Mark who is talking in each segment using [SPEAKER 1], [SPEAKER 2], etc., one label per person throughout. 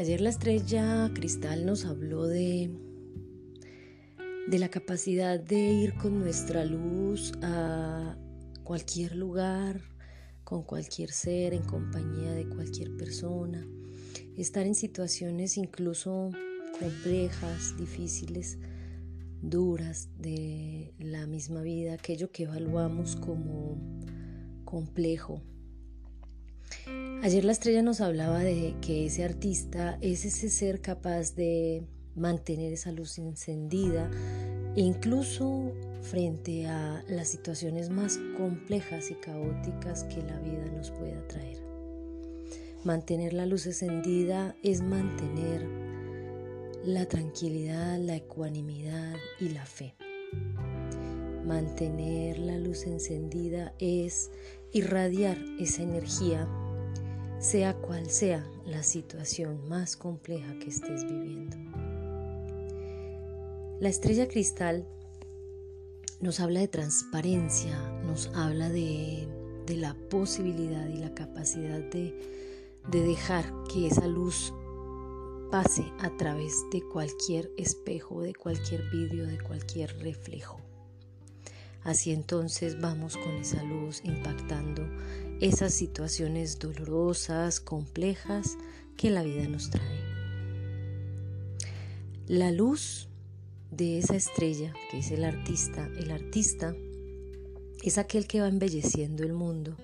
[SPEAKER 1] Ayer la estrella cristal nos habló de, de la capacidad de ir con nuestra luz a cualquier lugar, con cualquier ser, en compañía de cualquier persona, estar en situaciones incluso complejas, difíciles, duras de la misma vida, aquello que evaluamos como complejo. Ayer la estrella nos hablaba de que ese artista es ese ser capaz de mantener esa luz encendida, incluso frente a las situaciones más complejas y caóticas que la vida nos pueda traer. Mantener la luz encendida es mantener la tranquilidad, la ecuanimidad y la fe. Mantener la luz encendida es irradiar esa energía, sea cual sea la situación más compleja que estés viviendo. La estrella cristal nos habla de transparencia, nos habla de, la posibilidad y la capacidad de, de dejar que esa luz pase a través de cualquier espejo, de cualquier vidrio, de cualquier reflejo. Así entonces vamos con esa luz impactando esas situaciones dolorosas, complejas que la vida nos trae. La luz de esa estrella que es el artista, el artista es aquel que va embelleciendo el mundo.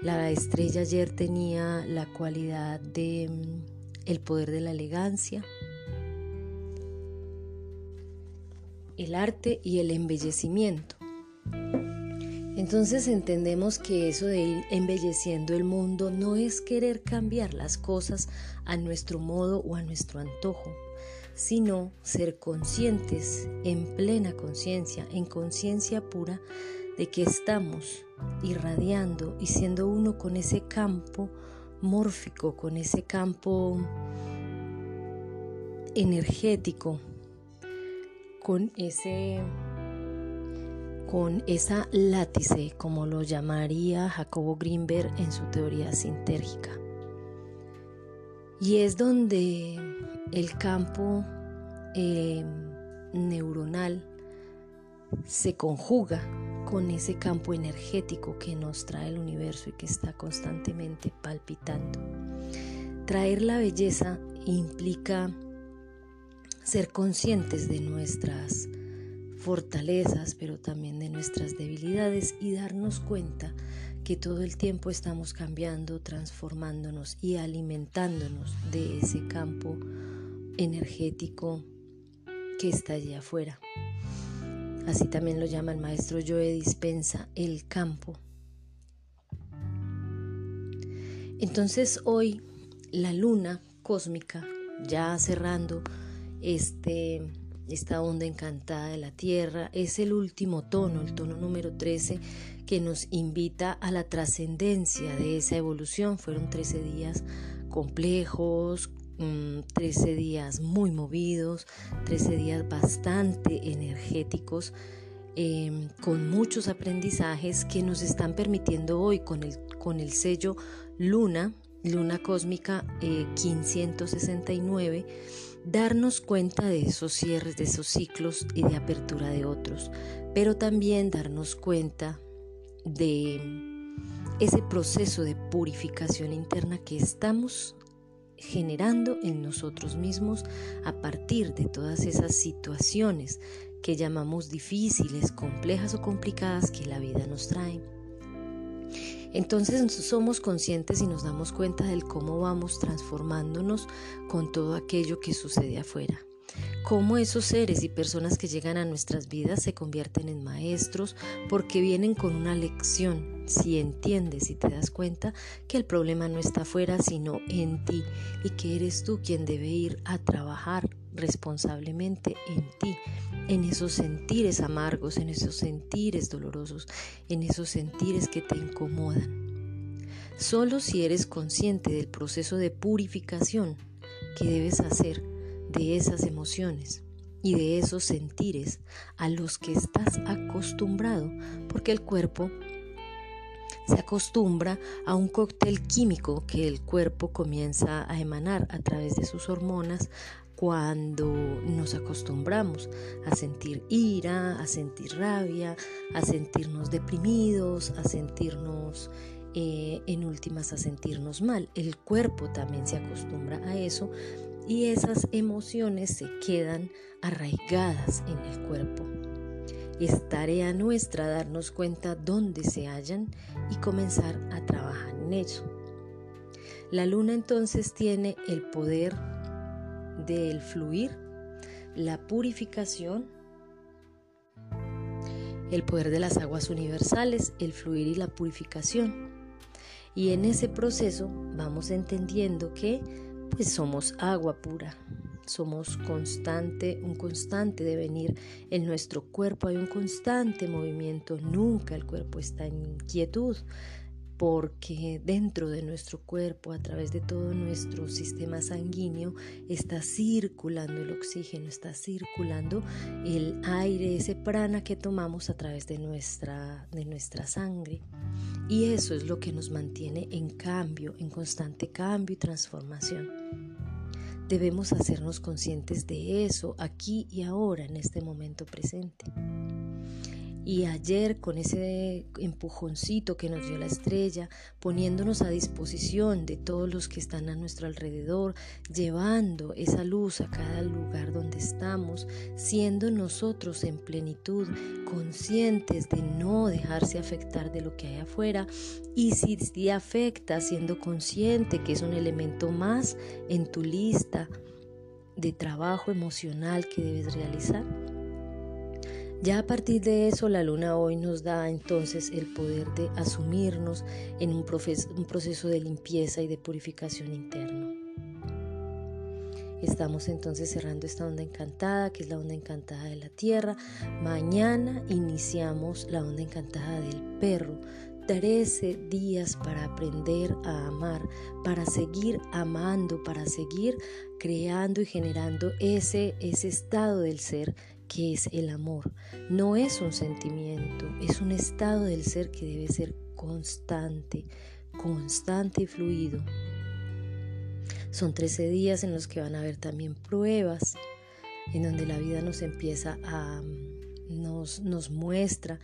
[SPEAKER 1] La estrella ayer tenía la cualidad de mm, el poder de la elegancia, el arte y el embellecimiento. Entonces entendemos que eso de ir embelleciendo el mundo no es querer cambiar las cosas a nuestro modo o a nuestro antojo, sino ser conscientes en plena conciencia, en conciencia pura, de que estamos irradiando y siendo uno con ese campo mórfico, con ese campo energético, con ese con esa látice, como lo llamaría Jacobo Greenberg en su teoría sintérgica. Y es donde el campo eh, neuronal se conjuga con ese campo energético que nos trae el universo y que está constantemente palpitando. Traer la belleza implica ser conscientes de nuestras fortalezas, pero también de nuestras debilidades y darnos cuenta que todo el tiempo estamos cambiando, transformándonos y alimentándonos de ese campo energético que está allí afuera. Así también lo llama el maestro Joe Dispensa, el campo. Entonces hoy la luna cósmica, ya cerrando este esta onda encantada de la Tierra, es el último tono, el tono número 13, que nos invita a la trascendencia de esa evolución. Fueron 13 días complejos, 13 mm, días muy movidos, 13 días bastante energéticos, em, con muchos aprendizajes que nos están permitiendo hoy con el, con el sello Luna, Luna Cósmica 569, eh, darnos cuenta de esos cierres, de esos ciclos y de apertura de otros, pero también darnos cuenta de ese proceso de purificación interna que estamos generando en nosotros mismos a partir de todas esas situaciones que llamamos difíciles, complejas o complicadas que la vida nos trae. Entonces somos conscientes y nos damos cuenta del cómo vamos transformándonos con todo aquello que sucede afuera. Cómo esos seres y personas que llegan a nuestras vidas se convierten en maestros porque vienen con una lección. Si entiendes y te das cuenta que el problema no está afuera sino en ti y que eres tú quien debe ir a trabajar responsablemente en ti, en esos sentires amargos, en esos sentires dolorosos, en esos sentires que te incomodan. Solo si eres consciente del proceso de purificación que debes hacer de esas emociones y de esos sentires a los que estás acostumbrado, porque el cuerpo se acostumbra a un cóctel químico que el cuerpo comienza a emanar a través de sus hormonas cuando nos acostumbramos a sentir ira, a sentir rabia, a sentirnos deprimidos, a sentirnos eh, en últimas a sentirnos mal. El cuerpo también se acostumbra a eso y esas emociones se quedan arraigadas en el cuerpo. Es tarea nuestra darnos cuenta dónde se hallan y comenzar a trabajar en eso. La luna entonces tiene el poder del fluir, la purificación, el poder de las aguas universales, el fluir y la purificación. Y en ese proceso vamos entendiendo que pues somos agua pura, somos constante, un constante devenir en nuestro cuerpo, hay un constante movimiento, nunca el cuerpo está en inquietud, porque dentro de nuestro cuerpo, a través de todo nuestro sistema sanguíneo, está circulando el oxígeno, está circulando el aire, ese prana que tomamos a través de nuestra, de nuestra sangre. Y eso es lo que nos mantiene en cambio, en constante cambio y transformación. Debemos hacernos conscientes de eso aquí y ahora, en este momento presente. Y ayer con ese empujoncito que nos dio la estrella, poniéndonos a disposición de todos los que están a nuestro alrededor, llevando esa luz a cada lugar donde estamos, siendo nosotros en plenitud, conscientes de no dejarse afectar de lo que hay afuera y si te afecta, siendo consciente que es un elemento más en tu lista de trabajo emocional que debes realizar ya a partir de eso, la luna hoy nos da entonces el poder de asumirnos en un, proceso de limpieza y de purificación interno. Estamos entonces cerrando esta onda encantada, que es la onda encantada de la tierra. Mañana iniciamos la onda encantada del perro. 13 días para aprender a amar, para seguir amando, para seguir creando y generando ese, ese estado del ser que es el amor. No es un sentimiento, es un estado del ser que debe ser constante, constante y fluido. Son 13 días en los que van a haber también pruebas, en donde la vida nos empieza a, nos, nos muestra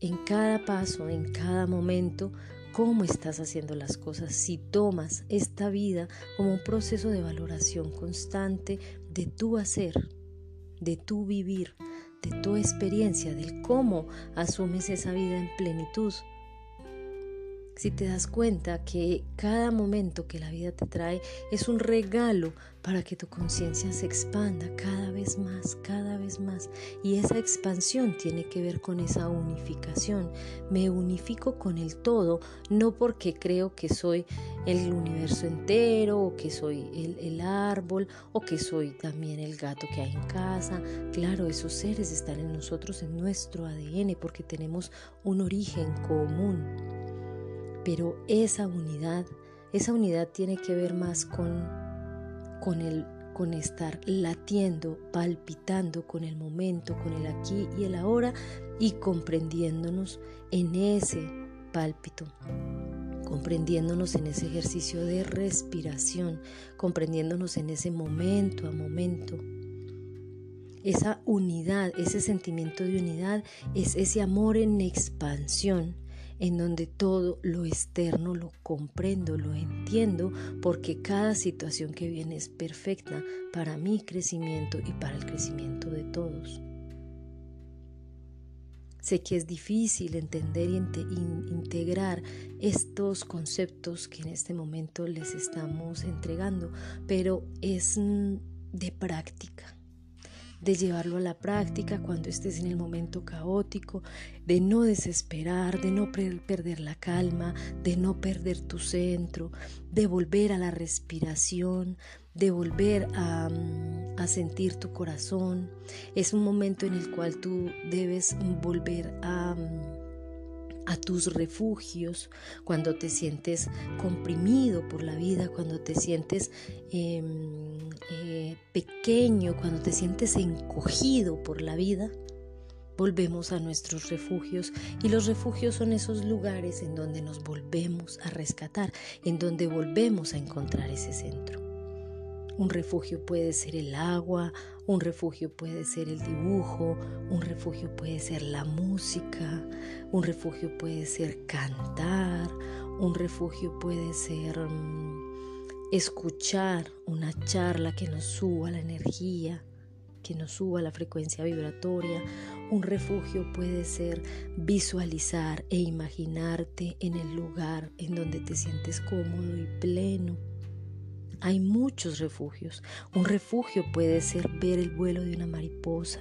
[SPEAKER 1] en cada paso, en cada momento, cómo estás haciendo las cosas, si tomas esta vida como un proceso de valoración constante de tu hacer, de tu vivir, de tu experiencia, del cómo asumes esa vida en plenitud. Si te das cuenta que cada momento que la vida te trae es un regalo para que tu conciencia se expanda cada vez más, cada vez más. Y esa expansión tiene que ver con esa unificación. Me unifico con el todo, no porque creo que soy el universo entero, o que soy el, árbol, o que soy también el gato que hay en casa. Claro, esos seres están en nosotros, en nuestro ADN, porque tenemos un origen común. Pero esa unidad, esa unidad tiene que ver más con con el con estar latiendo, palpitando con el momento, con el aquí y el ahora y comprendiéndonos en ese pálpito, comprendiéndonos en ese ejercicio de respiración, comprendiéndonos en ese momento a momento. Esa unidad, ese sentimiento de unidad es ese amor en expansión en donde todo lo externo lo comprendo, lo entiendo, porque cada situación que viene es perfecta para mi crecimiento y para el crecimiento de todos. Sé que es difícil entender y integrar estos conceptos que en este momento les estamos entregando, pero es de práctica de llevarlo a la práctica cuando estés en el momento caótico, de no desesperar, de no perder la calma, de no perder tu centro, de volver a la respiración, de volver a, mm, a, sentir tu corazón. Es un momento en el cual tú debes volver a mm, a tus refugios, cuando te sientes comprimido por la vida, cuando te sientes em, eh, pequeño, cuando te sientes encogido por la vida, volvemos a nuestros refugios y los refugios son esos lugares en donde nos volvemos a rescatar, en donde volvemos a encontrar ese centro. Un refugio puede ser el agua, un refugio puede ser el dibujo, un refugio puede ser la música, un refugio puede ser cantar, un refugio puede ser mm, escuchar una charla que nos suba la energía, que nos suba la frecuencia vibratoria. Un refugio puede ser visualizar e imaginarte en el lugar en donde te sientes cómodo y pleno. Hay muchos refugios. Un refugio puede ser ver el vuelo de una mariposa.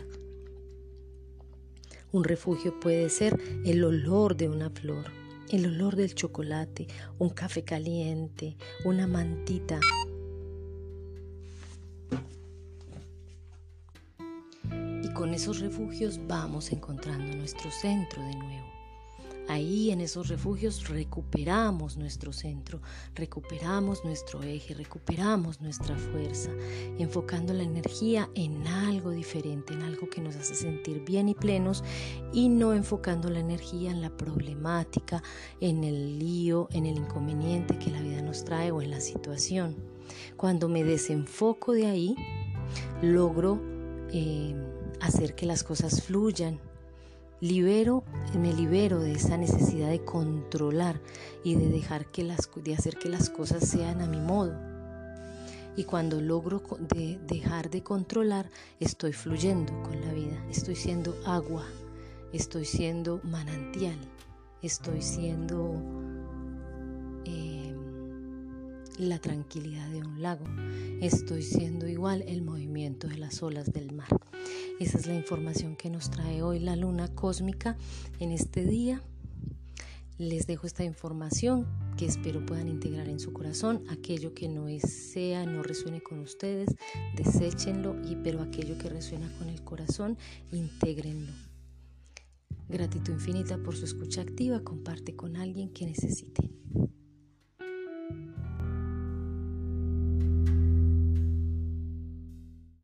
[SPEAKER 1] Un refugio puede ser el olor de una flor, el olor del chocolate, un café caliente, una mantita. Y con esos refugios vamos encontrando nuestro centro de nuevo. Ahí en esos refugios recuperamos nuestro centro, recuperamos nuestro eje, recuperamos nuestra fuerza, enfocando la energía en algo diferente, en algo que nos hace sentir bien y plenos y no enfocando la energía en la problemática, en el lío, en el inconveniente que la vida nos trae o en la situación. Cuando me desenfoco de ahí, logro eh, hacer que las cosas fluyan libero, me libero de esa necesidad de controlar y de dejar que las, de hacer que las cosas sean a mi modo. Y cuando logro de dejar de controlar, estoy fluyendo con la vida, estoy siendo agua, estoy siendo manantial, estoy siendo la tranquilidad de un lago, estoy siendo igual el movimiento de las olas del mar. Esa es la información que nos trae hoy la luna cósmica en este día. Les dejo esta información que espero puedan integrar en su corazón. Aquello que no sea, no resuene con ustedes, deséchenlo, y, pero aquello que resuena con el corazón, intégrenlo. Gratitud infinita por su escucha activa. Comparte con alguien que necesite.